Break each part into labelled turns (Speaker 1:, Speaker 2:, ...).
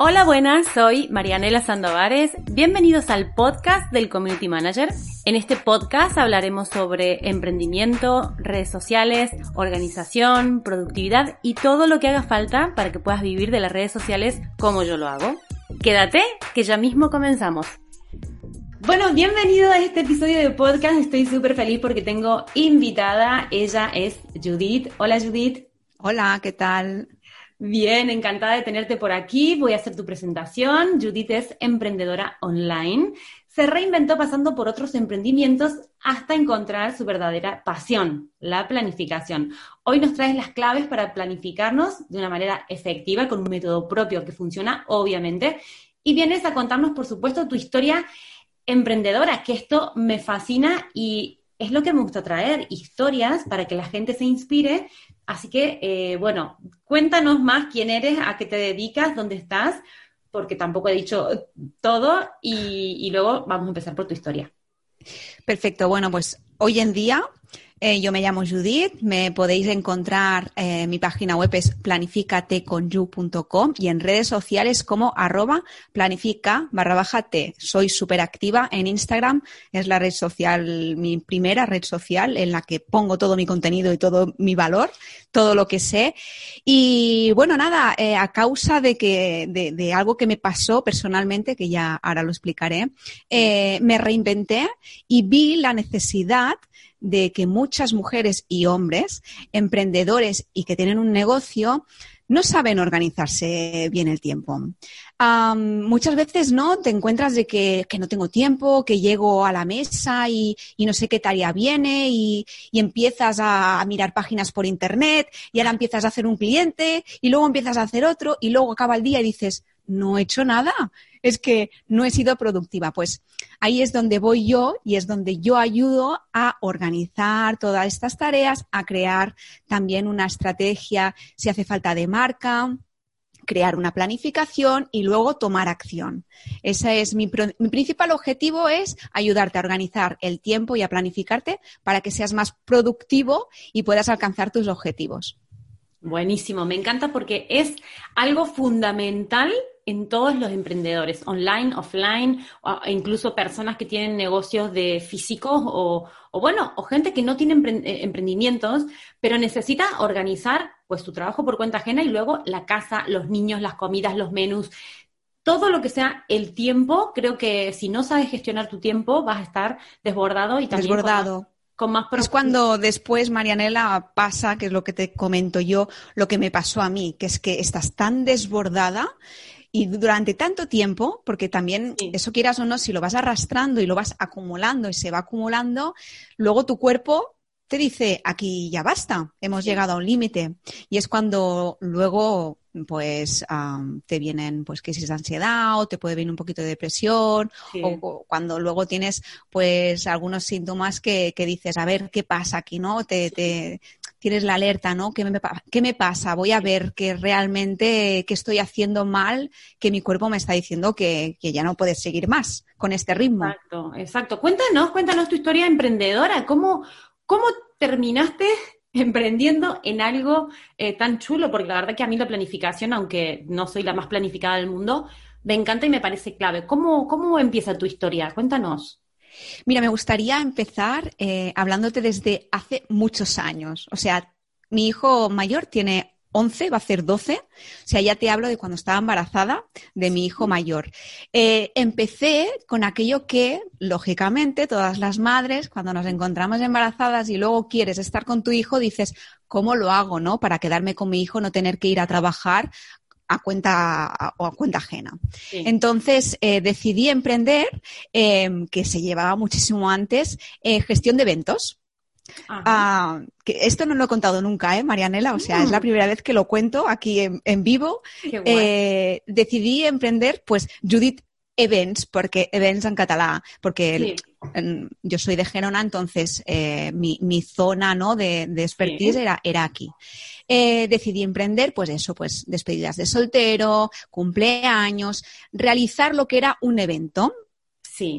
Speaker 1: Hola, buenas, soy Marianela Sandovares. Bienvenidos al podcast del Community Manager. En este podcast hablaremos sobre emprendimiento, redes sociales, organización, productividad y todo lo que haga falta para que puedas vivir de las redes sociales como yo lo hago. Quédate, que ya mismo comenzamos. Bueno, bienvenido a este episodio de podcast. Estoy súper feliz porque tengo invitada. Ella es Judith. Hola Judith.
Speaker 2: Hola, ¿qué tal?
Speaker 1: Bien, encantada de tenerte por aquí. Voy a hacer tu presentación. Judith es emprendedora online. Se reinventó pasando por otros emprendimientos hasta encontrar su verdadera pasión, la planificación. Hoy nos traes las claves para planificarnos de una manera efectiva, con un método propio que funciona, obviamente. Y vienes a contarnos, por supuesto, tu historia emprendedora, que esto me fascina y es lo que me gusta traer, historias para que la gente se inspire Así que, eh, bueno, cuéntanos más quién eres, a qué te dedicas, dónde estás, porque tampoco he dicho todo y luego vamos a empezar por tu historia.
Speaker 2: Perfecto, bueno, pues hoy en día eh, yo me llamo Judith, me podéis encontrar, en eh, mi página web es planificateconyu.com y en redes sociales como arroba planifica barra baja T. Soy súper activa en Instagram, es la red social, mi primera red social en la que pongo todo mi contenido y todo mi valor, todo lo que sé. Y bueno, nada, eh, a causa de que, de, de, algo que me pasó personalmente, que ya ahora lo explicaré, me reinventé y vi la necesidad de que muchas mujeres y hombres, emprendedores y que tienen un negocio, no saben organizarse bien el tiempo. muchas veces no te encuentras de que, no tengo tiempo, que llego a la mesa y, no sé qué tarea viene y, empiezas a, a, mirar páginas por internet y ahora empiezas a hacer un cliente y luego empiezas a hacer otro y luego acaba el día y dices, no he hecho nada, es que no he sido productiva. Pues ahí es donde voy yo y es donde yo ayudo a organizar todas estas tareas, a crear también una estrategia si hace falta de marca, crear una planificación y luego tomar acción. Ese es mi, mi, principal objetivo es ayudarte a organizar el tiempo y a planificarte para que seas más productivo y puedas alcanzar tus objetivos.
Speaker 1: Buenísimo, me encanta porque es algo fundamental en todos los emprendedores, online, offline, o incluso personas que tienen negocios de físicos o, bueno, o gente que no tiene eh, emprendimientos, pero necesita organizar pues su trabajo por cuenta ajena y luego la casa, los niños, las comidas, los menús, todo lo que sea el tiempo, creo que si no sabes gestionar tu tiempo vas a estar desbordado y también
Speaker 2: desbordado. Con más, es cuando después, Marianela, pasa, que es lo que te comento yo, lo que me pasó a mí, que es que estás tan desbordada y durante tanto tiempo, porque también eso quieras o no, si lo vas arrastrando y lo vas acumulando y se va acumulando, luego tu cuerpo te dice, aquí ya basta, hemos llegado a un límite. Y es cuando luego pues te vienen pues crisis de ansiedad o te puede venir un poquito de depresión o, cuando luego tienes pues algunos síntomas que, que, dices a ver qué pasa aquí no te, te tienes la alerta no ¿Qué me, pasa voy a ver que realmente que estoy haciendo mal que mi cuerpo me está diciendo que, que ya no puedes seguir más con este ritmo
Speaker 1: exacto exacto cuéntanos cuéntanos tu historia emprendedora cómo cómo terminaste emprendiendo en algo eh, tan chulo, porque la verdad que a mí la planificación, aunque no soy la más planificada del mundo, me encanta y me parece clave. ¿Cómo, cómo empieza tu historia? Cuéntanos.
Speaker 2: Mira, me gustaría empezar eh, hablándote desde hace muchos años. O sea, mi hijo mayor tiene 11, va a ser 12. O sea, ya te hablo de cuando estaba embarazada de mi hijo mayor. Eh, empecé con aquello que, lógicamente, todas las madres, cuando nos encontramos embarazadas y luego quieres estar con tu hijo, dices, ¿cómo lo hago, no? Para quedarme con mi hijo, no tener que ir a trabajar a cuenta o a cuenta ajena. Entonces eh, decidí emprender, eh, que se llevaba muchísimo antes, gestión de eventos. Ah, que esto no lo he contado nunca, ¿eh, Marianela? O sea, es la mm. primera vez que lo cuento aquí en, vivo. Eh, decidí emprender, pues, Judith Events, porque Events en catalán, porque yo soy de Gerona, entonces eh, mi, zona ¿no? de, expertise era, era aquí. Eh, decidí emprender, pues eso, pues despedidas de soltero, cumpleaños, realizar lo que era un evento,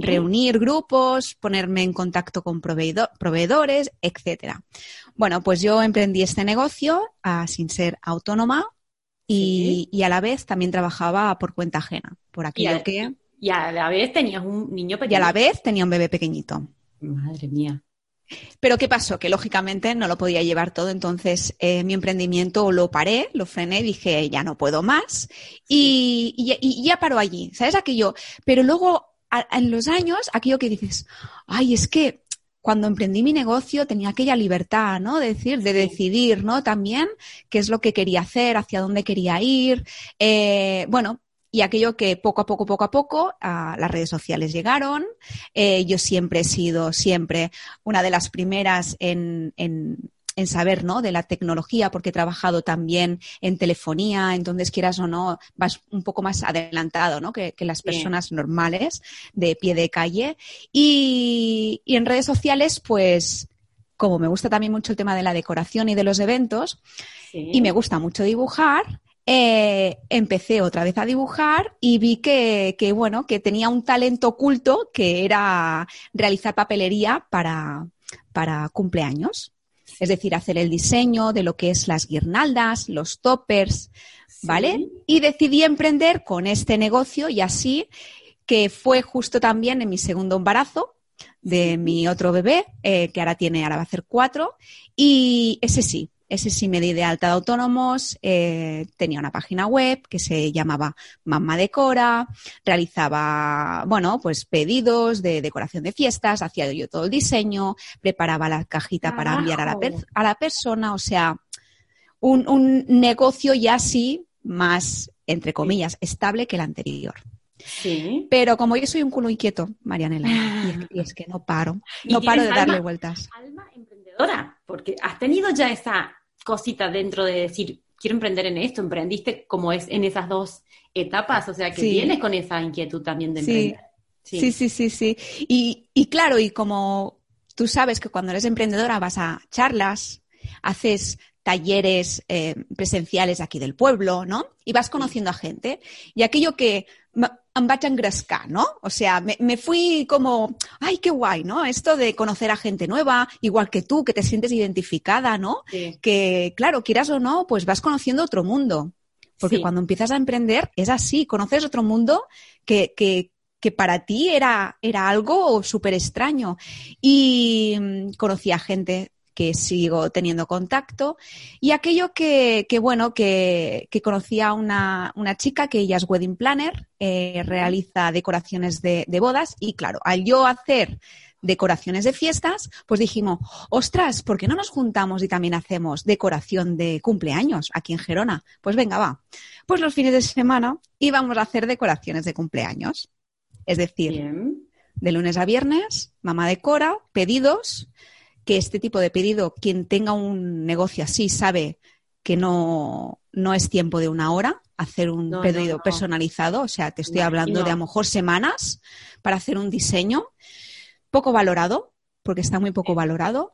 Speaker 2: reunir grupos, ponerme en contacto con proveedores, etcétera. Bueno, pues yo emprendí este negocio ah, sin ser autónoma y, a la vez también trabajaba por cuenta ajena, por aquello
Speaker 1: y
Speaker 2: que...
Speaker 1: Y a la vez tenías un niño pequeño.
Speaker 2: Y a la vez tenía un bebé pequeñito.
Speaker 1: Madre mía.
Speaker 2: Pero ¿qué pasó? Que lógicamente no lo podía llevar todo, entonces eh, mi emprendimiento lo paré, lo frené, dije ya no puedo más y, y, ya paró allí, ¿sabes aquello? Pero luego en los años, aquello que dices, ay, es que cuando emprendí mi negocio tenía aquella libertad, ¿no? De decir, de decidir, ¿no? También qué es lo que quería hacer, hacia dónde quería ir. Eh, bueno, y aquello que poco a poco, poco a poco, a las redes sociales llegaron. Eh, yo siempre he sido, siempre, una de las primeras en, en, en, saber, ¿no? De la tecnología, porque he trabajado también en telefonía, entonces quieras o no, vas un poco más adelantado, ¿no? Que, que las personas normales de pie de calle. Y, y en redes sociales, pues, como me gusta también mucho el tema de la decoración y de los eventos, sí. y me gusta mucho dibujar, eh, empecé otra vez a dibujar y vi que, bueno, que tenía un talento oculto que era realizar papelería para, para cumpleaños. Es decir, hacer el diseño de lo que es las guirnaldas, los toppers, ¿vale? Y decidí emprender con este negocio y así que fue justo también en mi segundo embarazo de mi otro bebé, eh, que ahora tiene, ahora va a hacer cuatro, y ese sí, ese sí me di de alta de autónomos, eh, tenía una página web que se llamaba Mamá Decora, realizaba, bueno, pues pedidos de decoración de fiestas, hacía yo todo el diseño, preparaba la cajita para enviar a la, a la persona, o sea, un, un negocio ya sí más, entre comillas, estable que el anterior.
Speaker 1: Sí.
Speaker 2: Pero como yo soy un culo inquieto, Marianela, y, es, y es que no paro, no paro de darle vueltas.
Speaker 1: Alma emprendedora, porque has tenido ya esa cosita dentro de decir, quiero emprender en esto, emprendiste como es en esas dos etapas, o sea que
Speaker 2: Sí.
Speaker 1: vienes con esa inquietud también de
Speaker 2: Sí.
Speaker 1: emprender.
Speaker 2: Sí, sí, sí, sí. Y, y claro, y como tú sabes que cuando eres emprendedora vas a charlas, haces talleres eh, presenciales aquí del pueblo, ¿no? Y vas conociendo a gente. Y aquello que em vaig engrescar, ¿no? O sea, me, me fui como, ay, qué guay, ¿no? Esto de conocer a gente nueva, igual que tú, que te sientes identificada, ¿no?
Speaker 1: Sí.
Speaker 2: que, claro, quieras o no, pues vas conociendo otro mundo. Porque
Speaker 1: Sí.
Speaker 2: cuando empiezas a emprender es así, conoces otro mundo que, que, que para ti era, era algo súper extraño. Y mm, conocí a gente que sigo teniendo contacto y aquello que, que bueno, que, que conocí a una, una chica que ella es wedding planner, eh, realiza decoraciones de, de bodas y claro, al yo hacer decoraciones de fiestas, pues dijimos, ostras, ¿por qué no nos juntamos y también hacemos decoración de cumpleaños aquí en Gerona? Pues venga, va. Pues los fines de semana íbamos a hacer decoraciones de cumpleaños. Es decir,
Speaker 1: Bien.
Speaker 2: de lunes a viernes, mamá decora, pedidos, que este tipo de pedido, quien tenga un negocio así sabe que no, no es tiempo de una hora hacer un
Speaker 1: No,
Speaker 2: pedido
Speaker 1: no, no.
Speaker 2: personalizado, o sea, te estoy hablando de a lo mejor semanas para hacer un diseño poco valorado, porque está muy poco valorado.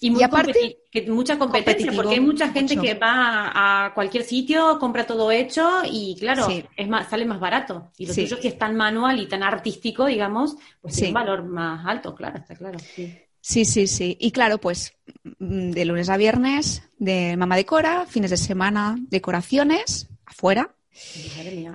Speaker 1: Y, muy
Speaker 2: Y aparte-
Speaker 1: que mucha competencia, porque hay mucha gente
Speaker 2: mucho.
Speaker 1: que va a cualquier sitio, compra todo hecho y claro,
Speaker 2: Sí.
Speaker 1: es más, sale más barato. Y lo
Speaker 2: Sí.
Speaker 1: tuyo que es tan manual y tan artístico, digamos, pues tiene
Speaker 2: Sí.
Speaker 1: un valor más alto, claro, está claro. Sí.
Speaker 2: Sí, sí, sí. Y claro, pues mm, de lunes a viernes, de mamá decora, fines de semana, decoraciones, afuera.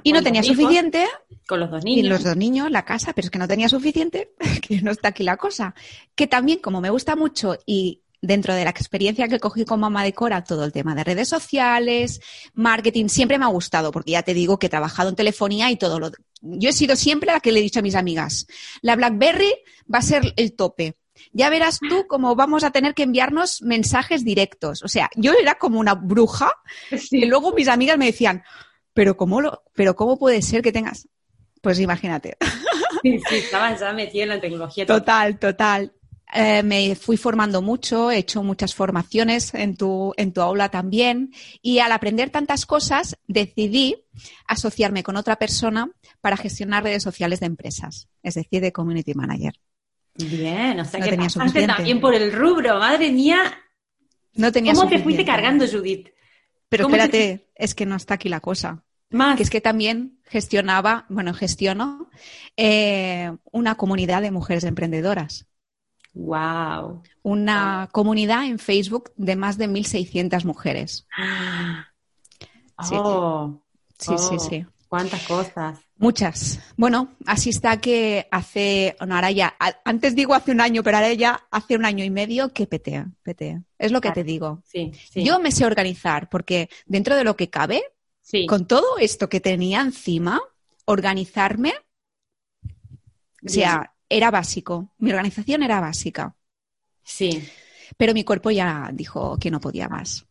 Speaker 2: Y no tenía
Speaker 1: hijos,
Speaker 2: suficiente
Speaker 1: Con los dos
Speaker 2: Y
Speaker 1: niños.
Speaker 2: los dos niños, la casa, pero es que no tenía suficiente, que no está aquí la cosa. Que también, como me gusta mucho y dentro de la experiencia que cogí con Mamá Decora, todo el tema de redes sociales, marketing, siempre me ha gustado, porque ya te digo que he trabajado en telefonía y todo lo... Yo he sido siempre la que le he dicho a mis amigas, la BlackBerry va a ser el tope. Ya verás tú cómo vamos a tener que enviarnos mensajes directos. O sea, yo era como una bruja y luego mis amigas me decían, pero ¿cómo, lo, pero ¿cómo puede ser que tengas? Pues imagínate.
Speaker 1: Sí, sí, estabas ya metida en la tecnología.
Speaker 2: Total, total. Eh, me fui formando mucho, he hecho muchas formaciones en tu, en tu aula también y al aprender tantas cosas decidí asociarme con otra persona para gestionar redes sociales de empresas, es decir, de community manager.
Speaker 1: Bien, o sea
Speaker 2: No
Speaker 1: que
Speaker 2: tenía suficiente.
Speaker 1: también por el rubro, madre mía.
Speaker 2: No tenía
Speaker 1: ¿Cómo te fuiste cargando, Judith?
Speaker 2: Pero
Speaker 1: ¿Cómo te-
Speaker 2: espérate, es que no está aquí la cosa.
Speaker 1: Más.
Speaker 2: que es que también gestionaba, bueno, gestiono eh, una comunidad de mujeres emprendedoras.
Speaker 1: Wow.
Speaker 2: Una comunidad en Facebook de más de 1.600 mujeres.
Speaker 1: Oh,
Speaker 2: sí, sí,
Speaker 1: oh,
Speaker 2: sí.
Speaker 1: ¿Cuántas cosas?
Speaker 2: Muchas. Bueno, así está que hace, no, ahora ya, antes digo hace un año, pero ahora ya hace un año y medio que petea, petea. Es lo que te digo.
Speaker 1: Sí, sí.
Speaker 2: Yo me sé organizar porque dentro de lo que cabe,
Speaker 1: sí.
Speaker 2: con todo esto que tenía encima, organizarme, o sea, era básico. Mi organización era básica.
Speaker 1: Sí.
Speaker 2: Pero mi cuerpo ya dijo que no podía más.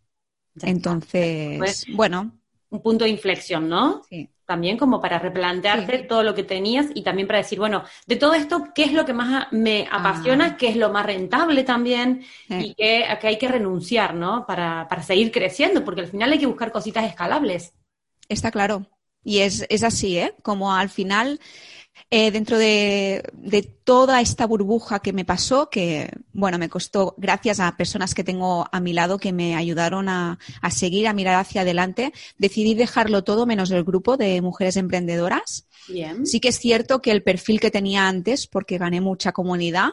Speaker 1: ya.
Speaker 2: Entonces,
Speaker 1: Pues-
Speaker 2: bueno,
Speaker 1: Un punto de inflexión, ¿no?
Speaker 2: sí.
Speaker 1: También como para replantearte
Speaker 2: Sí.
Speaker 1: todo lo que tenías y también para decir, bueno, de todo esto, ¿qué es lo que más me apasiona? ¿Qué es lo más rentable también? Y qué, a qué hay que renunciar, ¿no? Para, para seguir creciendo, porque al final hay que buscar cositas escalables.
Speaker 2: Está claro. Y es, es así, ¿eh? Como al final, eh, dentro de, de toda esta burbuja que me pasó, que, bueno, me costó, gracias a personas que tengo a mi lado que me ayudaron a, a seguir, a mirar hacia adelante, decidí dejarlo todo menos el grupo de mujeres emprendedoras.
Speaker 1: Bien.
Speaker 2: Sí que es cierto que el perfil que tenía antes, porque gané mucha comunidad,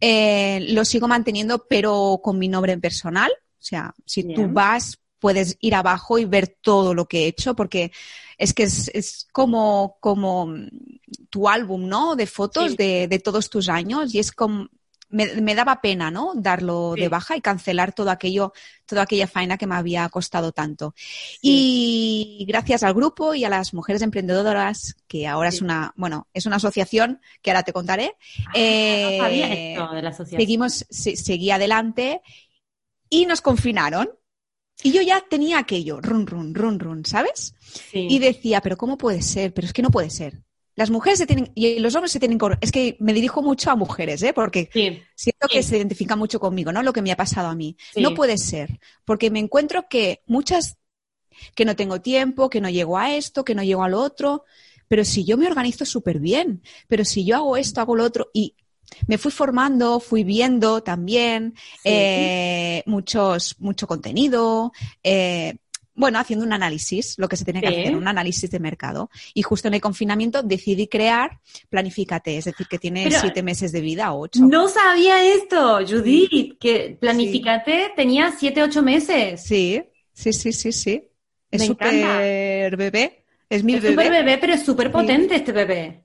Speaker 2: eh, lo sigo manteniendo, pero con mi nombre personal. O sea, si tú vas, puedes ir abajo y ver todo lo que he hecho, porque es que es, es como, como tu álbum, ¿no? De fotos
Speaker 1: Sí.
Speaker 2: de, de todos tus años y es como... Me, me daba pena, ¿no? Darlo
Speaker 1: Sí.
Speaker 2: de baja y cancelar todo aquello, toda aquella faena que me había costado tanto.
Speaker 1: Sí.
Speaker 2: Y gracias al grupo y a las mujeres emprendedoras, que ahora es una, bueno, es una asociación que ahora te contaré,
Speaker 1: Ah,
Speaker 2: eh,
Speaker 1: no sabía esto de la asociación.
Speaker 2: seguimos, se- seguí adelante y nos confinaron. Y yo ya tenía aquello, run, run, run, run, ¿sabes?
Speaker 1: Sí.
Speaker 2: Y decía, pero ¿cómo puede ser? Pero es que no puede ser. Las mujeres se tienen, y los hombres se tienen es que me dirijo mucho a mujeres, ¿eh? Porque
Speaker 1: Sí,
Speaker 2: siento que se identifica mucho conmigo, ¿no? Lo que me ha pasado a mí. No puede ser, porque me encuentro que muchas, que no tengo tiempo, que no llego a esto, que no llego a lo otro, pero si yo me organizo súper bien, pero si yo hago esto, hago lo otro, y me fui formando, fui viendo también
Speaker 1: sí.
Speaker 2: eh, muchos, mucho contenido, eh, bueno, haciendo un análisis, lo que se tiene que
Speaker 1: Sí.
Speaker 2: hacer, un análisis de mercado. Y justo en el confinamiento decidí crear Planifícate, es decir, que tiene
Speaker 1: Pero-
Speaker 2: siete meses de vida, ocho.
Speaker 1: No sabía esto, Judith, que Planificate tenía siete, ocho meses.
Speaker 2: Sí, sí, sí, sí, sí. Es súper bebé. Es mi
Speaker 1: es
Speaker 2: bebé.
Speaker 1: súper bebé, pero es súper potente este bebé.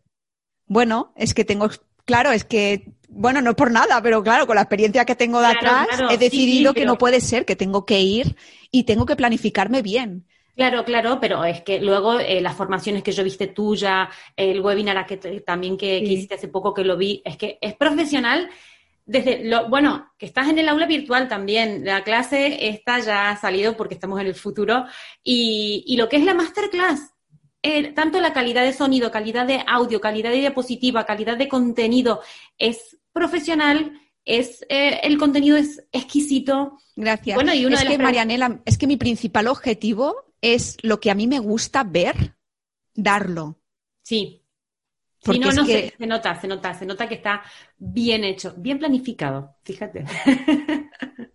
Speaker 2: Bueno, es que tengo, claro, es que, bueno, no por nada, pero claro, con la experiencia que tengo de
Speaker 1: Claro,
Speaker 2: atrás,
Speaker 1: claro,
Speaker 2: he decidido
Speaker 1: sí,
Speaker 2: que
Speaker 1: pero-
Speaker 2: no puede ser, que tengo que ir y tengo que planificarme bien.
Speaker 1: Claro, claro, pero es que luego eh, las formaciones que yo viste tuya, el webinar que también que, hiciste hace poco que lo vi, es que es profesional desde lo, bueno, que estás en el aula virtual también, la clase esta ya ha salido porque estamos en el futuro, y, y lo que es la masterclass, eh, tanto la calidad de sonido, calidad de audio, calidad de diapositiva, calidad de contenido, es profesional, es eh, el contenido es exquisito,
Speaker 2: Gracias.
Speaker 1: Bueno, y una
Speaker 2: es
Speaker 1: de
Speaker 2: que, Marianela, es que mi principal objetivo es lo que a mí me gusta ver, darlo.
Speaker 1: Sí. Sí,
Speaker 2: Porque
Speaker 1: no,
Speaker 2: es
Speaker 1: no,
Speaker 2: que-
Speaker 1: se, se nota, se nota, se nota que está bien hecho, bien planificado, fíjate.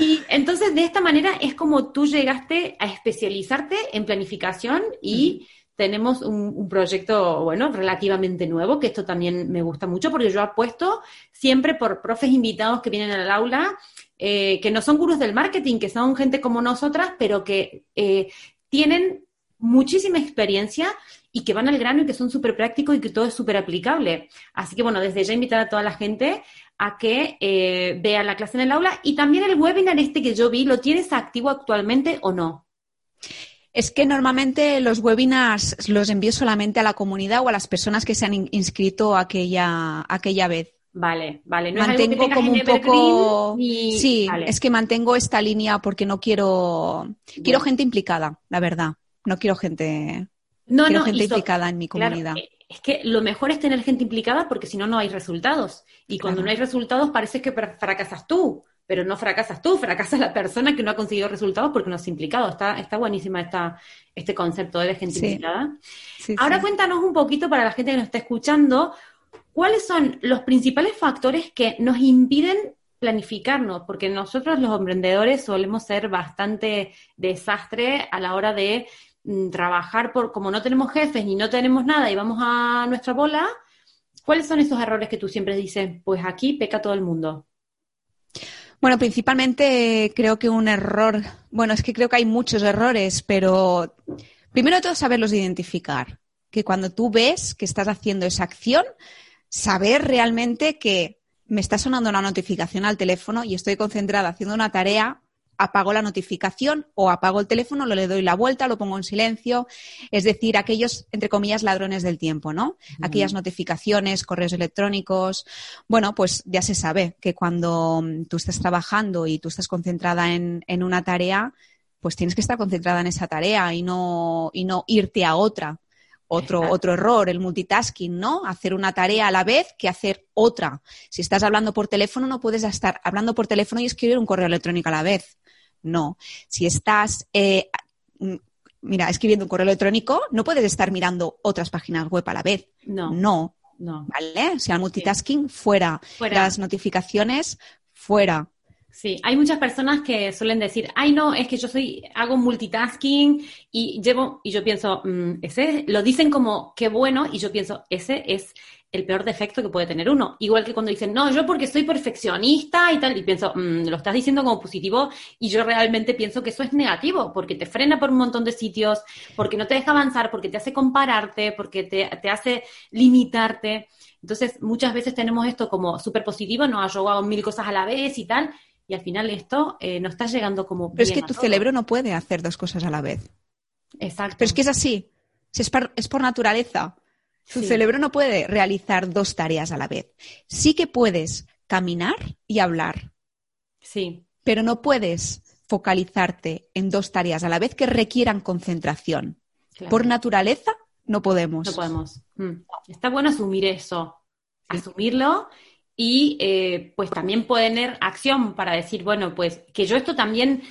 Speaker 1: y entonces de esta manera es como tú llegaste a especializarte en planificación y tenemos un, un proyecto, bueno, relativamente nuevo, que esto también me gusta mucho porque yo apuesto siempre por profes invitados que vienen al aula, eh, que no son gurús del marketing, que son gente como nosotras, pero que eh, tienen muchísima experiencia y que van al grano y que son súper prácticos y que todo es súper aplicable. Así que bueno, desde ya invitar a toda la gente a que eh, vea la clase en el aula y también el webinar este que yo vi, ¿lo tienes activo actualmente o no?
Speaker 2: Es que normalmente los webinars los envío solamente a la comunidad o a las personas que se han in- inscrito aquella, aquella vez.
Speaker 1: Vale, vale. No es
Speaker 2: mantengo
Speaker 1: tengas
Speaker 2: como un poco.
Speaker 1: Ni-
Speaker 2: Sí,
Speaker 1: vale.
Speaker 2: es que mantengo esta línea porque no quiero. Quiero gente implicada, la verdad. No quiero gente.
Speaker 1: no,
Speaker 2: quiero
Speaker 1: no,
Speaker 2: gente
Speaker 1: y so-
Speaker 2: implicada en mi comunidad.
Speaker 1: eh, es que lo mejor es tener gente implicada porque si no, no hay resultados. Y cuando
Speaker 2: Claro.
Speaker 1: no hay resultados parece que fra- fracasas tú, pero no fracasas tú, fracasa la persona que no ha conseguido resultados porque no es implicado. Está, está buenísima esta, este concepto de gente
Speaker 2: Sí.
Speaker 1: implicada.
Speaker 2: Sí,
Speaker 1: Ahora
Speaker 2: sí.
Speaker 1: cuéntanos un poquito para la gente que nos está escuchando, ¿cuáles son los principales factores que nos impiden planificarnos? Porque nosotros los emprendedores solemos ser bastante desastre a la hora de trabajar por, como no tenemos jefes ni no tenemos nada y vamos a nuestra bola, ¿cuáles son esos errores que tú siempre dices? Pues aquí peca todo el mundo.
Speaker 2: Bueno, principalmente creo que un error, bueno, es que creo que hay muchos errores, pero primero de todo saberlos identificar. Que cuando tú ves que estás haciendo esa acción, saber realmente que me está sonando una notificación al teléfono y estoy concentrada haciendo una tarea, apago la notificación o apago el teléfono, lo le doy la vuelta, lo pongo en silencio. Es decir, aquellos, entre comillas, ladrones del tiempo, ¿no? Aquellas notificaciones, correos electrónicos. Bueno, pues ya se sabe que cuando mm, tú estás trabajando y tú estás concentrada en, en una tarea, pues tienes que estar concentrada en esa tarea y no, y no irte a otra. Otro, otro error, el multitasking, ¿no? Hacer una tarea a la vez que hacer otra. Si estás hablando por teléfono, no puedes estar hablando por teléfono y escribir un correo electrónico a la vez. No. Si estás, eh, mira, escribiendo un correo electrónico, no puedes estar mirando otras páginas web a la vez.
Speaker 1: No.
Speaker 2: No.
Speaker 1: No.
Speaker 2: ¿Vale? O sea, el multitasking fuera.
Speaker 1: Fuera.
Speaker 2: Las notificaciones fuera.
Speaker 1: Sí, hay muchas personas que suelen decir, ay no, es que yo soy, hago multitasking y llevo, y yo pienso, mm, ese, lo dicen como, qué bueno, y yo pienso, ese es el peor defecto que puede tener uno. Igual que cuando dicen, no, yo porque soy perfeccionista y tal, y pienso, mm, lo estás diciendo como positivo, y yo realmente pienso que eso es negativo, porque te frena por un montón de sitios, porque no te deja avanzar, porque te hace compararte, porque te, te hace limitarte. Entonces, muchas veces tenemos esto como súper positivo, no, yo hago mil cosas a la vez y tal, y al final esto eh, no está llegando como...
Speaker 2: Pero es que
Speaker 1: a
Speaker 2: tu
Speaker 1: todo.
Speaker 2: cerebro no puede hacer dos cosas a la vez.
Speaker 1: Exacto.
Speaker 2: Pero es que es así. Si Es por, es por naturaleza. Tu
Speaker 1: Sí.
Speaker 2: cerebro no puede realizar dos tareas a la vez. Sí que puedes caminar y hablar,
Speaker 1: Sí,
Speaker 2: pero no puedes focalizarte en dos tareas a la vez que requieran concentración.
Speaker 1: claro.
Speaker 2: Por naturaleza no podemos.
Speaker 1: No podemos. Mm. Está bueno asumir eso, asumirlo y eh, pues también poner acción para decir, bueno, pues que yo esto también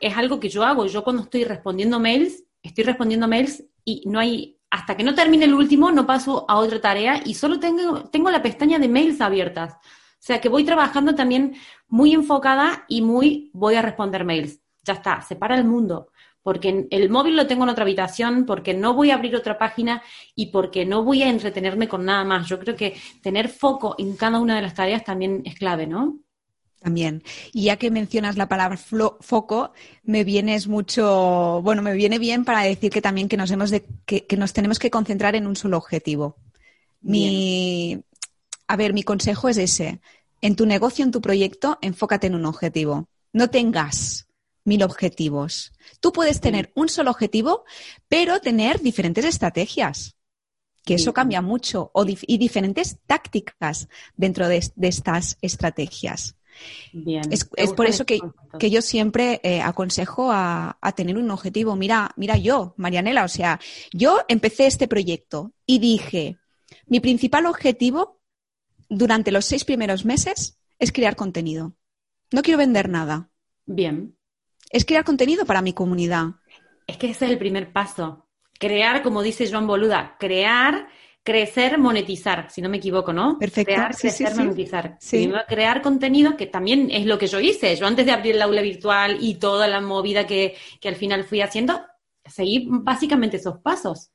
Speaker 1: es algo que yo hago. Yo cuando estoy respondiendo mails, estoy respondiendo mails y no hay, hasta que no termine el último, no paso a otra tarea y solo tengo, tengo la pestaña de mails abiertas. O sea que voy trabajando también muy enfocada y muy voy a responder mails. Ya está, separa el mundo. Porque el móvil lo tengo en otra habitación, porque no voy a abrir otra página y porque no voy a entretenerme con nada más. Yo creo que tener foco en cada una de las tareas también es clave, ¿no?
Speaker 2: También. Y ya que mencionas la palabra flo- foco, me vienes mucho, bueno, me viene bien para decir que también que nos hemos de, que, que nos tenemos que concentrar en un solo objetivo. Mi, a ver, mi consejo es ese. En tu negocio, en tu proyecto, enfócate en un objetivo. No tengas mil objetivos. Tú puedes tener un solo objetivo, pero tener diferentes estrategias. Que eso cambia mucho. O dif- y diferentes tácticas dentro de, de estas estrategias.
Speaker 1: Bien.
Speaker 2: Es, por eso que, yo siempre eh, aconsejo a, a tener un objetivo. Mira, mira yo, Marianela, o sea, yo empecé este proyecto y dije, mi principal objetivo durante los seis primeros meses es crear contenido. No quiero vender nada.
Speaker 1: Bien.
Speaker 2: Es crear contenido para mi comunidad.
Speaker 1: Es que ese es el primer paso. Crear, como dice Joan Boluda, crear, crecer, monetizar, si no me equivoco, ¿no?
Speaker 2: Perfecto.
Speaker 1: Crear,
Speaker 2: Sí,
Speaker 1: crecer,
Speaker 2: sí.
Speaker 1: monetizar.
Speaker 2: Sí.
Speaker 1: Crear contenido, que también es lo que yo hice. Yo antes de abrir el aula virtual y toda la movida que, que al final fui haciendo, seguí básicamente esos pasos.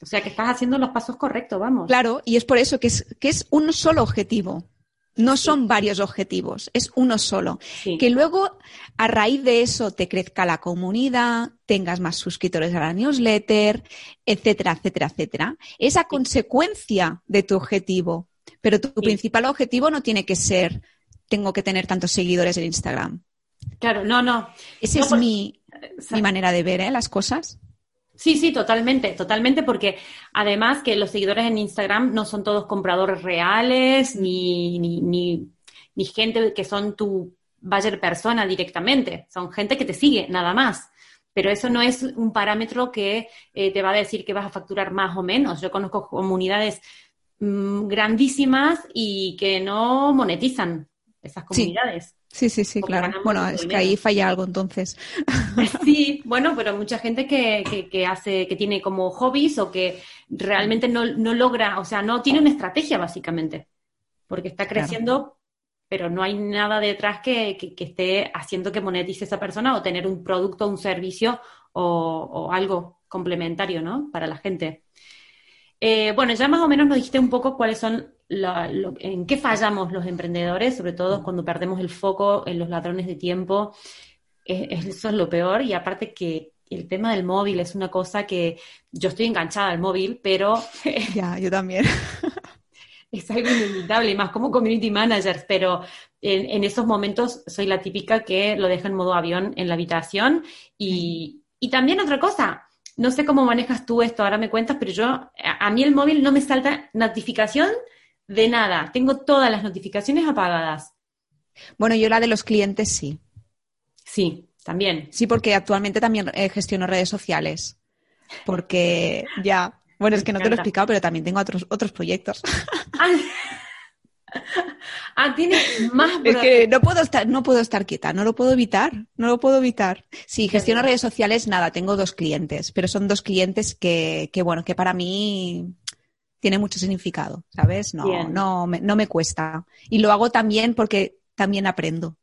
Speaker 1: O sea, que estás haciendo los pasos correctos, vamos.
Speaker 2: Claro, y es por eso que es, que es un solo objetivo. No son varios objetivos, es uno solo.
Speaker 1: Sí.
Speaker 2: Que luego, a raíz de eso, te crezca la comunidad, tengas más suscriptores a la newsletter, etcétera, etcétera, etcétera. Es a consecuencia de tu objetivo. Pero tu
Speaker 1: Sí.
Speaker 2: principal objetivo no tiene que ser, tengo que tener tantos seguidores en Instagram.
Speaker 1: Claro, no, no.
Speaker 2: Esa
Speaker 1: No,
Speaker 2: es
Speaker 1: por-
Speaker 2: mi, mi manera de ver ¿eh? las cosas.
Speaker 1: Sí, sí, totalmente, totalmente, porque además que los seguidores en Instagram no son todos compradores reales, ni, ni, ni, ni gente que son tu buyer persona directamente, son gente que te sigue, nada más. Pero eso no es un parámetro que eh, te va a decir que vas a facturar más o menos. Yo conozco comunidades mm, grandísimas y que no monetizan esas comunidades.
Speaker 2: Sí, sí, sí,
Speaker 1: Porque
Speaker 2: claro. Bueno, es que ahí falla algo entonces.
Speaker 1: Sí, bueno, pero mucha gente que, que, que hace, que tiene como hobbies o que realmente no, no logra, o sea, no tiene una estrategia básicamente, porque está
Speaker 2: Claro.
Speaker 1: creciendo, pero no hay nada detrás que, que, que esté haciendo que monetice esa persona o tener un producto, un servicio o, o algo complementario, ¿no? Para la gente. Eh, bueno, ya más o menos nos dijiste un poco cuáles son en qué fallamos los emprendedores, sobre todo cuando perdemos el foco en los ladrones de tiempo. eso es lo peor. Y aparte que el tema del móvil es una cosa que yo estoy enganchada al móvil, pero...
Speaker 2: ya, yo también.
Speaker 1: es algo inevitable, más como community manager, pero en, esos momentos soy la típica que lo deja en modo avión en la habitación. Y, y también otra cosa, no sé cómo manejas tú esto, ahora me cuentas, pero yo, a, mí el móvil no me salta notificación de nada. Tengo todas las notificaciones apagadas.
Speaker 2: Bueno, yo la de los clientes sí.
Speaker 1: Sí, también.
Speaker 2: Sí, porque actualmente también eh, gestiono redes sociales. Porque ya, bueno, es que no te lo he explicado, pero también tengo otros, otros proyectos.
Speaker 1: Ah, ah tienes más.
Speaker 2: Es que no puedo estar, no puedo estar quieta, no lo puedo evitar, no lo puedo evitar. Sí, gestiono redes sociales, nada, tengo dos clientes, pero son dos clientes que, que bueno, que para mí tiene mucho significado, ¿sabes? No, no me, no me cuesta. Y lo hago también porque también aprendo.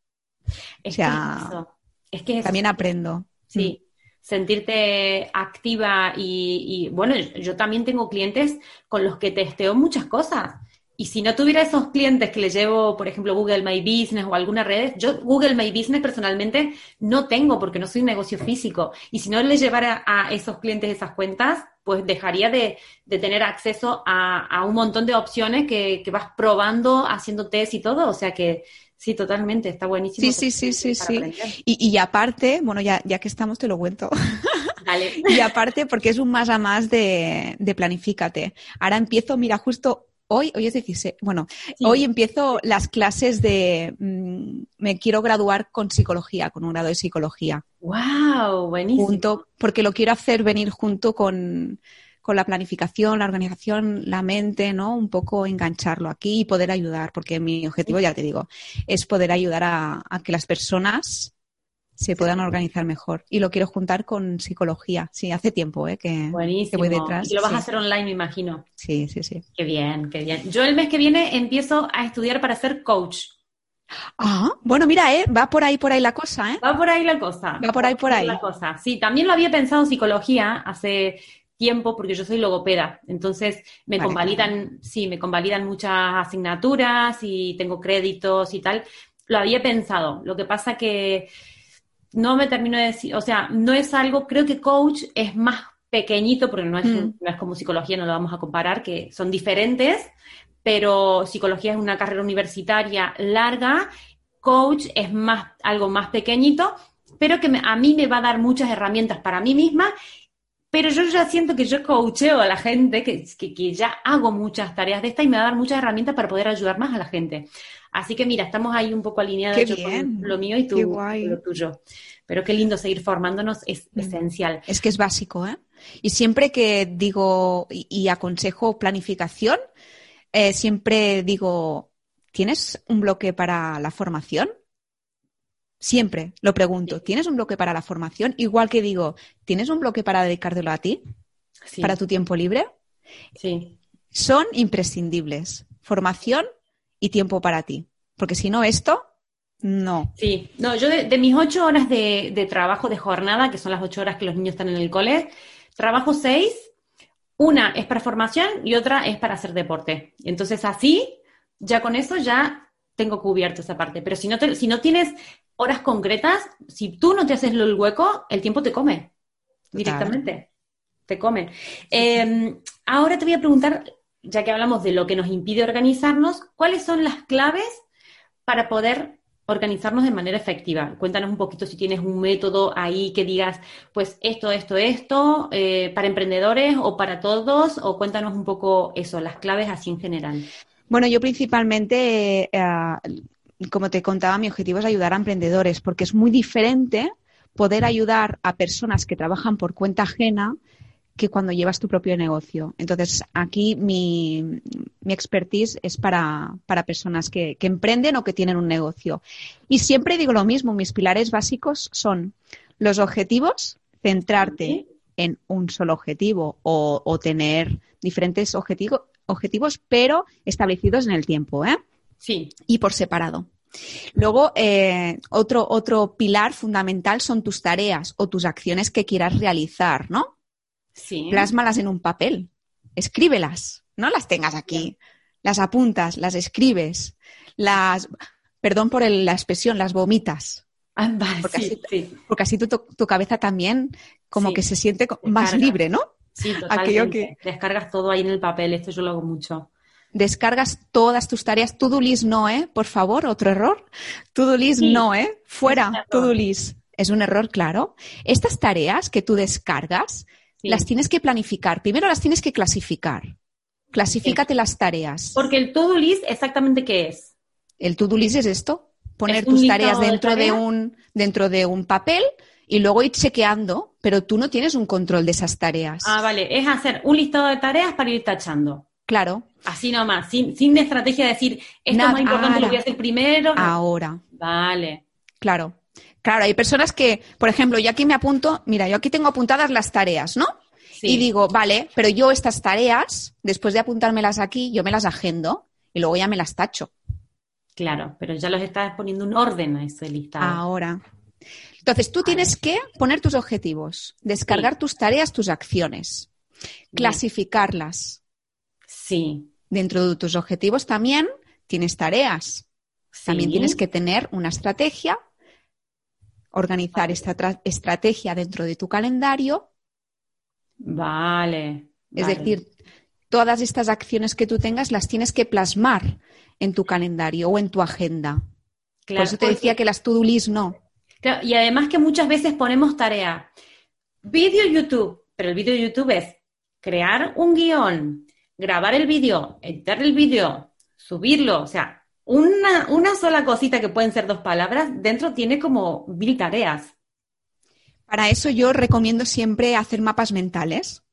Speaker 1: Es o sea, es que
Speaker 2: también aprendo.
Speaker 1: Sí, mm. sentirte activa y, bueno, yo también tengo clientes con los que testeo muchas cosas. Y si no tuviera esos clientes que le llevo, por ejemplo, Google My Business o alguna red, yo Google My Business personalmente no tengo porque no soy un negocio físico. Y si no le llevara a esos clientes esas cuentas, pues dejaría de, tener acceso a, un montón de opciones que, que vas probando, haciendo test y todo. O sea que Sí, totalmente, está buenísimo.
Speaker 2: Sí, sí, sí, sí, sí. Y, y, aparte, bueno, ya, ya que estamos te lo cuento.
Speaker 1: Dale.
Speaker 2: y aparte, porque es un más a más de, de planifícate. Ahora empiezo, mira, justo hoy, hoy es 16, bueno, hoy empiezo las clases de, mm, me quiero graduar con psicología, con un grado de psicología.
Speaker 1: ¡Wow! Buenísimo.
Speaker 2: Junto, porque lo quiero hacer venir junto con, con la planificación, la organización, la mente, ¿no? Un poco engancharlo aquí y poder ayudar, porque mi objetivo, ya te digo, es poder ayudar a, que las personas se puedan organizar mejor. Y lo quiero juntar con psicología. Sí, hace tiempo ¿eh? que, voy detrás.
Speaker 1: Y lo vas a hacer online, me imagino.
Speaker 2: Sí, sí, sí.
Speaker 1: Qué bien, qué bien. Yo el mes que viene empiezo a estudiar para ser coach.
Speaker 2: Ah, bueno, mira, ¿eh? va por ahí, por ahí la cosa, ¿eh?
Speaker 1: Va por ahí la cosa.
Speaker 2: Va por ahí, por ahí.
Speaker 1: La cosa. Sí, también lo había pensado en psicología hace tiempo porque yo soy logopeda, entonces me convalidan, sí, me convalidan muchas asignaturas y tengo créditos y tal. Lo había pensado, lo que pasa que no me termino de decir, o sea, no es algo, creo que coach es más pequeñito, porque no es, mm. no es como psicología, no lo vamos a comparar, que son diferentes, pero psicología es una carrera universitaria larga, coach es más, algo más pequeñito, pero que a mí me va a dar muchas herramientas para mí misma pero yo ya siento que yo coacheo a la gente, que, que, ya hago muchas tareas de esta y me va a dar muchas herramientas para poder ayudar más a la gente. Así que mira, estamos ahí un poco alineados con lo mío y tú, lo tuyo. Pero qué lindo seguir formándonos, es mm. esencial.
Speaker 2: Es que es básico, ¿eh? Y siempre que digo y, aconsejo planificación, eh, siempre digo, ¿tienes un bloque para la formación? Siempre lo pregunto, ¿tienes un bloque para la formación? Igual que digo, ¿tienes un bloque para dedicártelo a ti? ¿Para tu tiempo libre?
Speaker 1: Sí.
Speaker 2: Son imprescindibles. Formación y tiempo para ti. Porque si no, esto, no.
Speaker 1: Sí, no, yo de, mis ocho horas de, de, trabajo de jornada, que son las ocho horas que los niños están en el cole, trabajo seis. Una es para formación y otra es para hacer deporte. Entonces, así, ya con eso ya tengo cubierto esa parte. Pero si no, si no tienes horas concretas, si tú no te haces el hueco, el tiempo te come directamente. Te come. Em, ahora te voy a preguntar, ya que hablamos de lo que nos impide organizarnos, ¿cuáles son las claves para poder organizarnos de manera efectiva? Cuéntanos un poquito si tienes un método ahí que digas, pues esto, esto, esto, eh, para emprendedores o para todos, o cuéntanos un poco eso, las claves así en general.
Speaker 2: Bueno, yo principalmente eh, como te contaba, mi objetivo es ayudar a emprendedores, porque es muy diferente poder ayudar a personas que trabajan por cuenta ajena que cuando llevas tu propio negocio. Entonces, aquí mi, expertise es para, personas que, emprenden o que tienen un negocio. Y siempre digo lo mismo, mis pilares básicos son los objetivos, centrarte en un solo objetivo o, tener diferentes objetivos, pero establecidos en el tiempo. ¿eh?
Speaker 1: Sí.
Speaker 2: Y por separado. Luego, eh, otro, otro pilar fundamental son tus tareas o tus acciones que quieras realizar, ¿no?
Speaker 1: Sí.
Speaker 2: Plásmalas en un papel, escríbelas, no las tengas aquí. las apuntas, las escribes, las, perdón por la expresión, las vomitas.
Speaker 1: Ah, vale,
Speaker 2: Porque
Speaker 1: sí,
Speaker 2: así,
Speaker 1: sí.
Speaker 2: porque así tu, tu cabeza también como que se siente más libre, ¿no?
Speaker 1: Sí, totalmente. Descargas todo ahí en el papel, esto yo lo hago mucho.
Speaker 2: Descargas todas tus tareas. To-do list no, ¿eh? Por favor, otro error. To-do list
Speaker 1: Sí,
Speaker 2: no, ¿eh? Fuera, to-do list. Es un error, claro. Estas tareas que tú descargas,
Speaker 1: Sí.
Speaker 2: las tienes que planificar. Primero las tienes que clasificar. Clasifícate las tareas.
Speaker 1: Porque el to-do list, exactamente qué es.
Speaker 2: El to-do list es esto, poner
Speaker 1: Es
Speaker 2: tus tareas
Speaker 1: de
Speaker 2: dentro de, un, dentro de un papel y luego ir chequeando, pero tú no tienes un control de esas tareas.
Speaker 1: Ah, vale, es hacer un listado de tareas para ir tachando.
Speaker 2: Claro,
Speaker 1: Así nomás, sin, sin estrategia de decir, esto
Speaker 2: Nada,
Speaker 1: es más importante, lo voy a
Speaker 2: ahora.
Speaker 1: hacer primero.
Speaker 2: Ahora,
Speaker 1: Vale.
Speaker 2: claro. Claro, hay personas que, por ejemplo, yo aquí me apunto, mira, yo aquí tengo apuntadas las tareas, ¿no?
Speaker 1: Sí.
Speaker 2: Y digo, vale, pero yo estas tareas, después de apuntármelas aquí, yo me las agendo y luego ya me las tacho.
Speaker 1: Claro, pero ya los estás poniendo un orden a ese listado.
Speaker 2: Ahora. Entonces, tú tienes que poner tus objetivos, descargar tus tareas, tus acciones, clasificarlas.
Speaker 1: Sí.
Speaker 2: Dentro de tus objetivos también tienes tareas. También
Speaker 1: sí.
Speaker 2: tienes que tener una estrategia, organizar esta tra- estrategia dentro de tu calendario.
Speaker 1: Vale.
Speaker 2: Es
Speaker 1: vale.
Speaker 2: decir, todas estas acciones que tú tengas las tienes que plasmar en tu calendario o en tu agenda.
Speaker 1: Claro,
Speaker 2: Por eso te decía que las to-do list no.
Speaker 1: Claro, y además que muchas veces ponemos tarea. Vídeo YouTube, pero el vídeo YouTube es crear un guion, grabar el vídeo, editar el vídeo, subirlo, o sea, una, una sola cosita que pueden ser dos palabras, dentro tiene como mil tareas.
Speaker 2: Para eso yo recomiendo siempre hacer mapas mentales.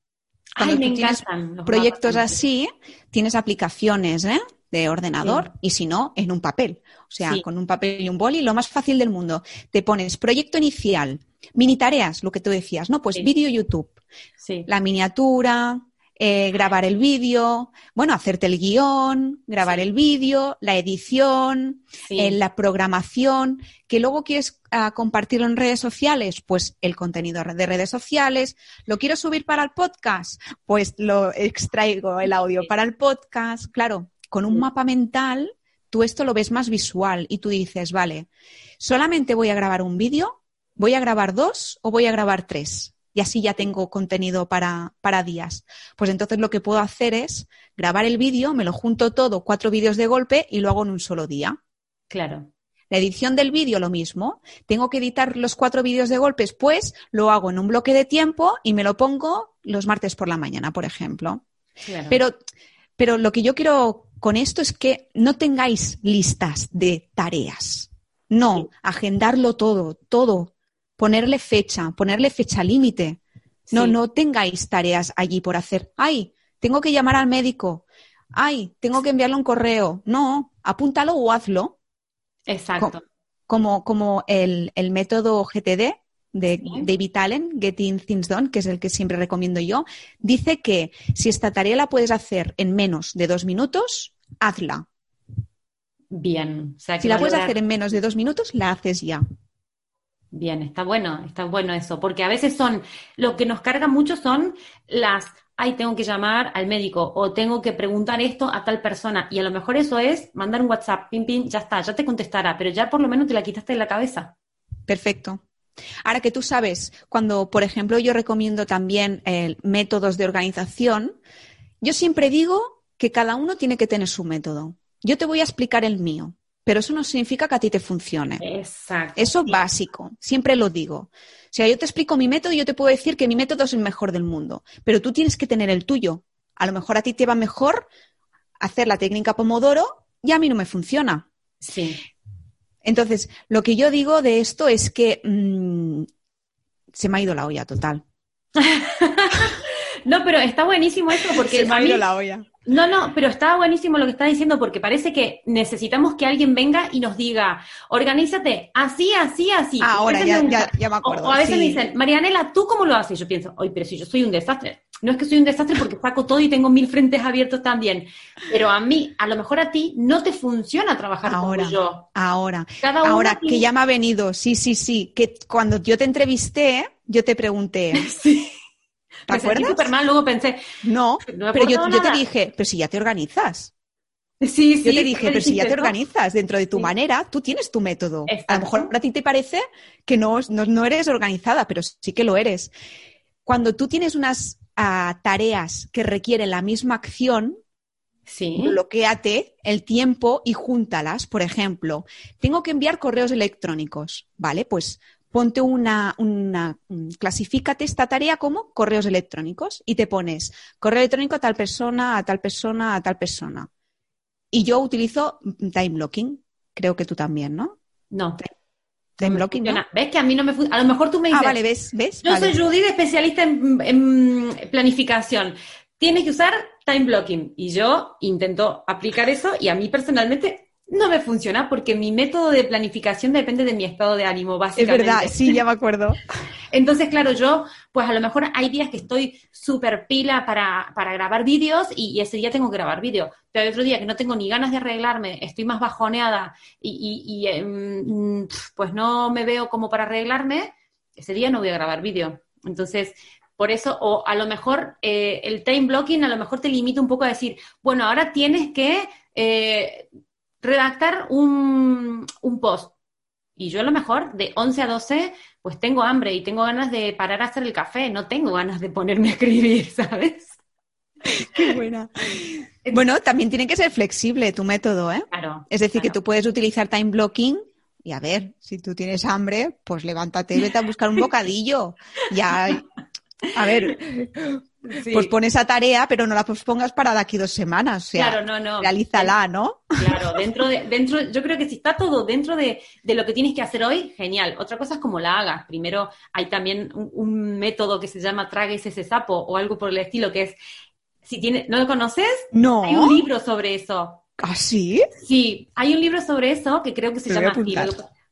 Speaker 2: Cuando
Speaker 1: Ay, me encantan los
Speaker 2: proyectos
Speaker 1: mapas.
Speaker 2: así, tienes aplicaciones ¿eh? de ordenador
Speaker 1: Sí.
Speaker 2: y si no, en un papel. O sea,
Speaker 1: Sí.
Speaker 2: con un papel y un boli, lo más fácil del mundo. Te pones proyecto inicial, mini tareas, lo que tú decías, ¿no? Pues
Speaker 1: Sí.
Speaker 2: vídeo YouTube,
Speaker 1: Sí,
Speaker 2: la miniatura, eh, grabar el vídeo, bueno, hacerte el guion, grabar
Speaker 1: Sí.
Speaker 2: el vídeo, la edición,
Speaker 1: sí.
Speaker 2: en la programación, que luego quieres ah, compartirlo en redes sociales, pues el contenido de redes sociales, lo quiero subir para el podcast, pues lo extraigo el audio
Speaker 1: Sí.
Speaker 2: para el podcast, claro, con un mapa mental, tú esto lo ves más visual y tú dices, vale, solamente voy a grabar un vídeo, voy a grabar dos o voy a grabar tres. Y así ya tengo contenido para, para días. Pues entonces lo que puedo hacer es grabar el vídeo, me lo junto todo, cuatro vídeos de golpe y lo hago en un solo día.
Speaker 1: claro.
Speaker 2: La edición del vídeo, lo mismo. Tengo que editar los cuatro vídeos de golpes, pues lo hago en un bloque de tiempo y me lo pongo los martes por la mañana, por ejemplo.
Speaker 1: claro.
Speaker 2: Pero, pero lo que yo quiero con esto es que no tengáis listas de tareas. No,
Speaker 1: Sí.
Speaker 2: agendarlo todo, todo. Ponerle fecha, ponerle fecha límite. No,
Speaker 1: Sí.
Speaker 2: no tengáis tareas allí por hacer. Ay, tengo que llamar al médico. Ay, tengo que enviarle un correo. No, apúntalo o hazlo
Speaker 1: Exacto.
Speaker 2: como, como el, el método GTD de
Speaker 1: Sí.
Speaker 2: David Allen, Getting Things Done, que es el que siempre recomiendo yo, dice que si esta tarea la puedes hacer en menos de dos minutos, hazla.
Speaker 1: Bien. O sea, que
Speaker 2: Si la puedes hacer en menos de dos minutos, la haces ya.
Speaker 1: Bien, está bueno, está bueno eso, porque a veces son, lo que nos carga mucho son las, ay, tengo que llamar al médico o tengo que preguntar esto a tal persona y a lo mejor eso es mandar un WhatsApp, pim, pim, ya está, ya te contestará, pero ya por lo menos te la quitaste de la cabeza.
Speaker 2: Perfecto. Ahora que tú sabes, cuando, por ejemplo, yo recomiendo también eh, métodos de organización, yo siempre digo que cada uno tiene que tener su método. Yo te voy a explicar el mío, pero eso no significa que a ti te funcione.
Speaker 1: Exacto.
Speaker 2: Eso
Speaker 1: sí.
Speaker 2: básico, siempre lo digo. O sea, yo te explico mi método y yo te puedo decir que mi método es el mejor del mundo, pero tú tienes que tener el tuyo. A lo mejor a ti te va mejor hacer la técnica Pomodoro y a mí no me funciona.
Speaker 1: Sí,
Speaker 2: Entonces, lo que yo digo de esto es que mm, se me ha ido la olla total.
Speaker 1: No, pero está buenísimo eso porque a mí-
Speaker 2: olla.
Speaker 1: No, no, pero está buenísimo lo que está diciendo porque parece que necesitamos que alguien venga y nos diga, organízate así, así, así.
Speaker 2: Ah, ahora ya,
Speaker 1: me
Speaker 2: ya, ya me acuerdo.
Speaker 1: o a veces
Speaker 2: sí.
Speaker 1: me dicen, Marianela, ¿tú cómo lo haces? Yo pienso, oye, pero si yo soy un desastre. No es que soy un desastre porque saco todo y tengo mil frentes abiertos también. Pero a mí, a lo mejor a ti, no te funciona trabajar
Speaker 2: Ahora,
Speaker 1: como yo.
Speaker 2: ahora,
Speaker 1: Cada uno
Speaker 2: ahora que ya me ha venido, sí, sí, sí, que cuando yo te entrevisté, yo te pregunté,
Speaker 1: Sí.
Speaker 2: ¿Te acuerdas?
Speaker 1: súper mal, luego pensé,
Speaker 2: No,
Speaker 1: No
Speaker 2: pero yo, te dije, pero si ya te organizas.
Speaker 1: Sí, sí.
Speaker 2: Yo te dije, pero si ya te
Speaker 1: ¿no?
Speaker 2: organizas dentro de tu
Speaker 1: Sí.
Speaker 2: manera, tú tienes tu método. A lo mejor a ti te parece que no, no, no eres organizada, pero sí que lo eres. Cuando tú tienes unas ah, tareas que requieren la misma acción,
Speaker 1: Sí.
Speaker 2: bloquéate el tiempo y júntalas. Por ejemplo, tengo que enviar correos electrónicos, ¿vale? Pues ponte una, una, mm, clasifícate esta tarea como correos electrónicos y te pones correo electrónico a tal persona, a tal persona, a tal persona. Y yo utilizo time blocking. Creo que tú también, ¿no?
Speaker 1: No.
Speaker 2: Time
Speaker 1: no
Speaker 2: blocking.
Speaker 1: ¿Ves que a mí no me funciona? A lo mejor tú me dices,
Speaker 2: Ah, vale, ¿ves? ¿Ves?
Speaker 1: yo
Speaker 2: Vale.
Speaker 1: soy Judith, especialista en, en planificación. Tienes que usar time blocking. Y yo intento aplicar eso y a mí personalmente no me funciona porque mi método de planificación depende de mi estado de ánimo,
Speaker 2: Es
Speaker 1: básicamente.
Speaker 2: verdad, sí, ya me acuerdo.
Speaker 1: Entonces, claro, yo, pues a lo mejor hay días que estoy súper pila para, para grabar vídeos y, y ese día tengo que grabar vídeo. Pero hay otro día que no tengo ni ganas de arreglarme, estoy más bajoneada y, y- y, em, pues no me veo como para arreglarme, ese día no voy a grabar vídeo. Entonces, por eso, o a lo mejor eh, el time blocking a lo mejor te limita un poco a decir, bueno, ahora tienes que eh, redactar un, un post. Y yo a lo mejor de 11 a 12 pues tengo hambre y tengo ganas de parar a hacer el café, no tengo ganas de ponerme a escribir, ¿sabes?
Speaker 2: Qué buena. Bueno, también tiene que ser flexible tu método, ¿eh?
Speaker 1: Claro.
Speaker 2: Es decir, que tú puedes utilizar time blocking y a ver, si tú tienes hambre, pues levántate y vete a buscar un bocadillo. Ya, a ver,
Speaker 1: Sí.
Speaker 2: pues pon esa tarea, pero no la pospongas para de aquí dos semanas. O sea,
Speaker 1: Claro, no, no.
Speaker 2: realízala, ¿no?
Speaker 1: Claro, dentro de, dentro, yo creo que si está todo dentro de, de lo que tienes que hacer hoy, genial. Otra cosa es cómo la hagas. Primero, hay también un, un método que se llama tragues ese sapo o algo por el estilo, que es, si tiene, ¿no lo conoces?
Speaker 2: No.
Speaker 1: Hay un libro sobre eso.
Speaker 2: ¿Ah, sí?
Speaker 1: Sí, hay un libro sobre eso que creo que se llama así.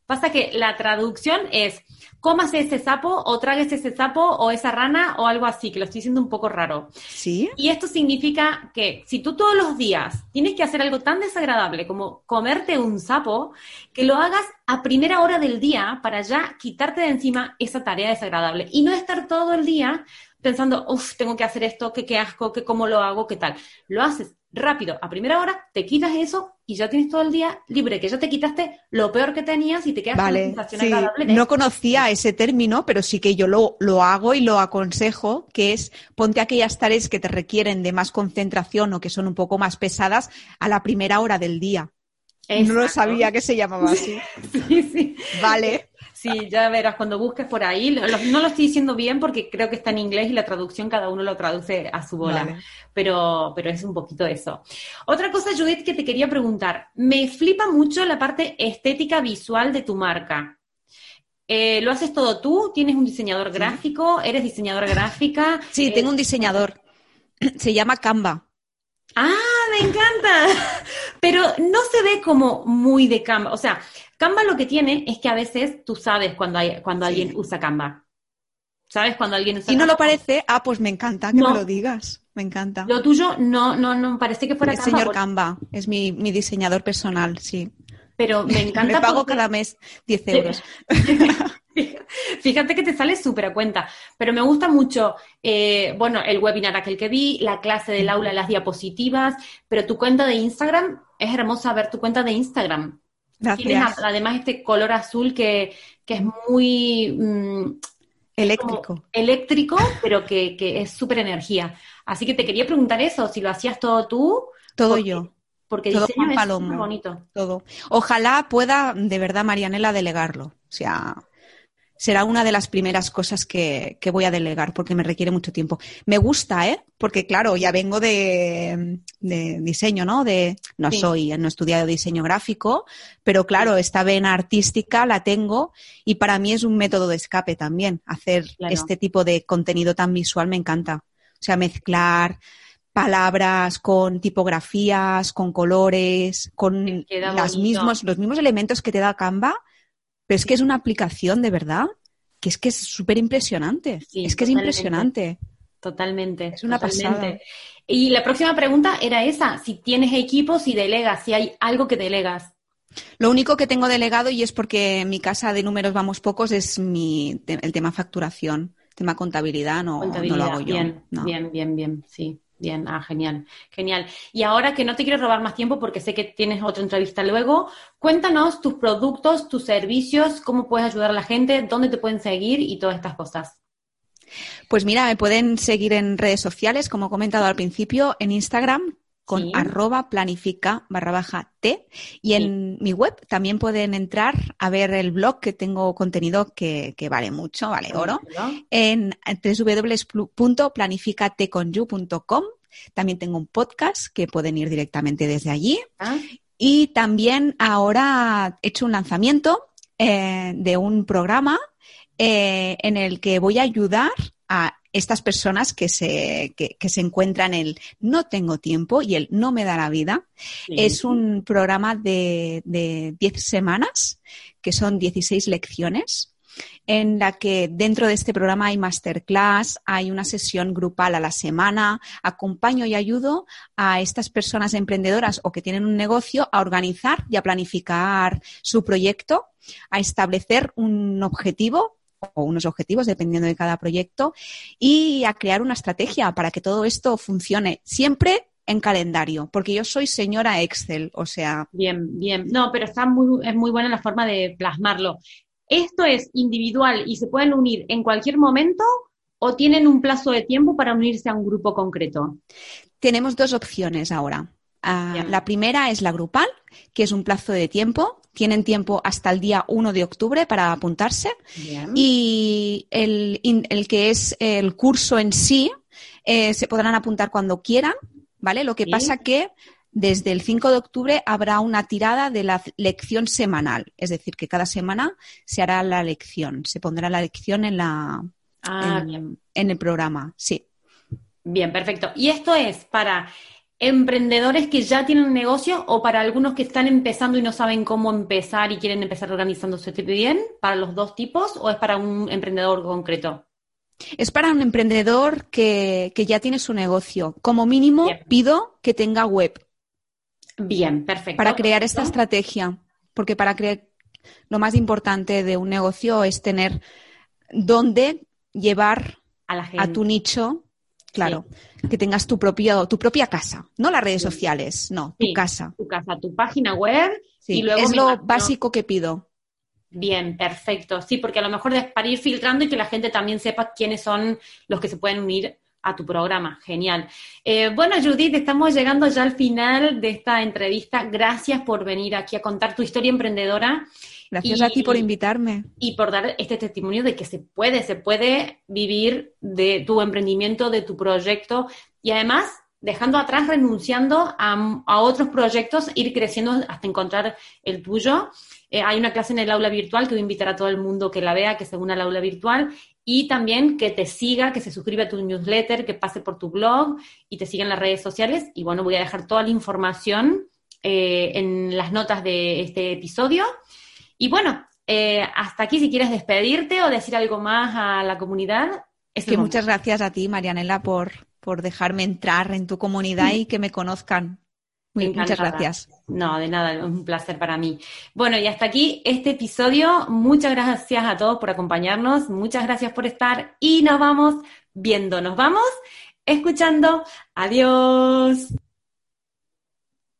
Speaker 1: Pasa que la traducción es cómase ese sapo o tráguese ese sapo o esa rana o algo así, que lo estoy diciendo un poco raro.
Speaker 2: Sí.
Speaker 1: Y esto significa que si tú todos los días tienes que hacer algo tan desagradable como comerte un sapo, que lo hagas a primera hora del día para ya quitarte de encima esa tarea desagradable y no estar todo el día pensando, uff, tengo que hacer esto, que qué asco, que cómo lo hago, qué tal. Lo haces rápido, a primera hora, te quitas eso y ya tienes todo el día libre, que ya te quitaste lo peor que tenías y te quedas con la
Speaker 2: Vale,
Speaker 1: sensación
Speaker 2: sí.
Speaker 1: agradable de
Speaker 2: No conocía ese término, pero sí que yo lo, lo hago y lo aconsejo, que es ponte aquellas tareas que te requieren de más concentración o que son un poco más pesadas a la primera hora del día. No lo sabía que se llamaba así.
Speaker 1: Sí, sí.
Speaker 2: Vale.
Speaker 1: Sí, ya verás, cuando busques por ahí, no lo estoy diciendo bien porque creo que está en inglés y la traducción cada uno lo traduce a su bola,
Speaker 2: Vale.
Speaker 1: pero, pero es un poquito eso. Otra cosa, Judith, que te quería preguntar, me flipa mucho la parte estética visual de tu marca. Eh, ¿Lo haces todo tú? ¿Tienes un diseñador gráfico? ¿Eres diseñadora gráfica?
Speaker 2: Sí,
Speaker 1: Eh,
Speaker 2: tengo un diseñador. Se llama Canva.
Speaker 1: ¡Ah, me encanta! Pero no se ve como muy de Canva. O sea, Canva lo que tiene es que a veces tú sabes cuando, hay, cuando
Speaker 2: Sí.
Speaker 1: alguien usa Canva. ¿Sabes cuando alguien usa
Speaker 2: Si no lo
Speaker 1: Canva?
Speaker 2: parece, ah, pues me encanta que
Speaker 1: No.
Speaker 2: me lo digas. Me encanta.
Speaker 1: Lo tuyo no, no, no parece que fuera
Speaker 2: El
Speaker 1: Canva,
Speaker 2: señor
Speaker 1: porque-
Speaker 2: Canva es mi, mi diseñador personal, sí.
Speaker 1: pero me encanta
Speaker 2: Me pago
Speaker 1: porque-
Speaker 2: cada mes 10 euros.
Speaker 1: Fíjate que te sale súper a cuenta, pero me gusta mucho, eh, bueno, el webinar aquel que vi, la clase del aula, las diapositivas, pero tu cuenta de Instagram, es hermosa ver tu cuenta de Instagram. Tienes
Speaker 2: Gracias.
Speaker 1: además este color azul que, que es muy mm,
Speaker 2: Eléctrico.
Speaker 1: eléctrico, pero que, que es súper energía. Así que te quería preguntar eso, si lo hacías todo tú,
Speaker 2: Todo
Speaker 1: porque-
Speaker 2: yo.
Speaker 1: porque
Speaker 2: Todo
Speaker 1: diseño es súper bonito.
Speaker 2: todo. Ojalá pueda, de verdad, Marianela, delegarlo. O sea, será una de las primeras cosas que, que voy a delegar porque me requiere mucho tiempo. Me gusta, ¿eh? Porque, claro, ya vengo de, de diseño, ¿no? De, no
Speaker 1: Sí.
Speaker 2: soy, no he estudiado diseño gráfico, pero claro, esta vena artística la tengo y para mí es un método de escape también. Hacer
Speaker 1: Claro.
Speaker 2: este tipo de contenido tan visual me encanta. O sea, mezclar palabras con tipografías, con colores, con las mismos, los mismos elementos que te da Canva, pero es que es una aplicación de verdad que es que es súper impresionante.
Speaker 1: Sí,
Speaker 2: es que es impresionante.
Speaker 1: Totalmente.
Speaker 2: Es una
Speaker 1: totalmente.
Speaker 2: pasada.
Speaker 1: Y la próxima pregunta era esa, si tienes equipo, si delegas, si hay algo que delegas.
Speaker 2: Lo único que tengo delegado, y es porque en mi casa de números vamos pocos, es mi, el tema facturación, tema contabilidad, no, lo hago yo.
Speaker 1: Bien,
Speaker 2: no.
Speaker 1: bien, bien, bien, sí. Bien, ah, genial, genial. Y ahora que no te quiero robar más tiempo porque sé que tienes otra entrevista luego, cuéntanos tus productos, tus servicios, cómo puedes ayudar a la gente, dónde te pueden seguir y todas estas cosas.
Speaker 2: Pues mira, me pueden seguir en redes sociales, como he comentado al principio, en Instagram con arroba planifica barra baja T y en mi web también pueden entrar a ver el blog que tengo contenido que, vale mucho, vale oro, en www.planificateconyu.com. También tengo un podcast que pueden ir directamente desde allí. Ah. Y también ahora he hecho un lanzamiento eh, de un programa eh, en el que voy a ayudar a estas personas que se, que, se encuentran en el no tengo tiempo y el no me da la vida. Es un programa de, de 10 semanas, que son 16 lecciones en la que dentro de este programa hay masterclass, hay una sesión grupal a la semana, acompaño y ayudo a estas personas emprendedoras o que tienen un negocio a organizar y a planificar su proyecto, a establecer un objetivo o unos objetivos dependiendo de cada proyecto y a crear una estrategia para que todo esto funcione siempre en calendario, porque yo soy señora Excel, o sea.
Speaker 1: Bien, bien. No, pero está muy, es muy buena la forma de plasmarlo. ¿Esto es individual y se pueden unir en cualquier momento o tienen un plazo de tiempo para unirse a un grupo concreto?
Speaker 2: Tenemos dos opciones ahora. Ah, la primera es la grupal, que es un plazo de tiempo. Tienen tiempo hasta el día 1 de octubre para apuntarse. Y el, que es el curso en sí, eh, se podrán apuntar cuando quieran, ¿vale? Lo que pasa que desde el 5 de octubre habrá una tirada de la lección semanal. Es decir, que cada semana se hará la lección. Se pondrá la lección en la ah, en el programa. Sí.
Speaker 1: Bien, perfecto. Y esto es para emprendedores que ya tienen un negocio o para algunos que están empezando y no saben cómo empezar y quieren empezar organizándose bien? ¿Para los dos tipos o es para un emprendedor concreto?
Speaker 2: Es para un emprendedor que, ya tiene su negocio. Como mínimo, pido que tenga web.
Speaker 1: Bien, perfecto.
Speaker 2: Para crear esta estrategia. Porque para crear lo más importante de un negocio es tener dónde llevar a, a tu nicho Claro, que tengas tu, propio, tu propia casa, no las redes sociales, no, tu casa.
Speaker 1: Tu casa, tu página web.
Speaker 2: y luego es lo básico que pido.
Speaker 1: Bien, perfecto. Sí, porque a lo mejor es para ir filtrando y que la gente también sepa quiénes son los que se pueden unir a tu programa. Genial. Eh, bueno, Judith, estamos llegando ya al final de esta entrevista. Gracias por venir aquí a contar tu historia emprendedora.
Speaker 2: Gracias a ti por invitarme.
Speaker 1: Y por dar este testimonio de que se puede, se puede vivir de tu emprendimiento, de tu proyecto y además dejando atrás, renunciando a, otros proyectos, ir creciendo hasta encontrar el tuyo. Eh, hay una clase en el aula virtual que voy a invitar a todo el mundo que la vea, que se una al aula virtual y también que te siga, que se suscriba a tu newsletter, que pase por tu blog y te siga en las redes sociales. Y bueno, voy a dejar toda la información eh, en las notas de este episodio. Y bueno, eh, hasta aquí si quieres despedirte o decir algo más a la comunidad.
Speaker 2: Es que muchas gracias a ti, Marianela, por, por dejarme entrar en tu comunidad y que me conozcan. muchas gracias.
Speaker 1: No, de nada, es un placer para mí. Bueno, y hasta aquí este episodio. Muchas gracias a todos por acompañarnos, muchas gracias por estar y nos vamos viendo, nos vamos escuchando. Adiós.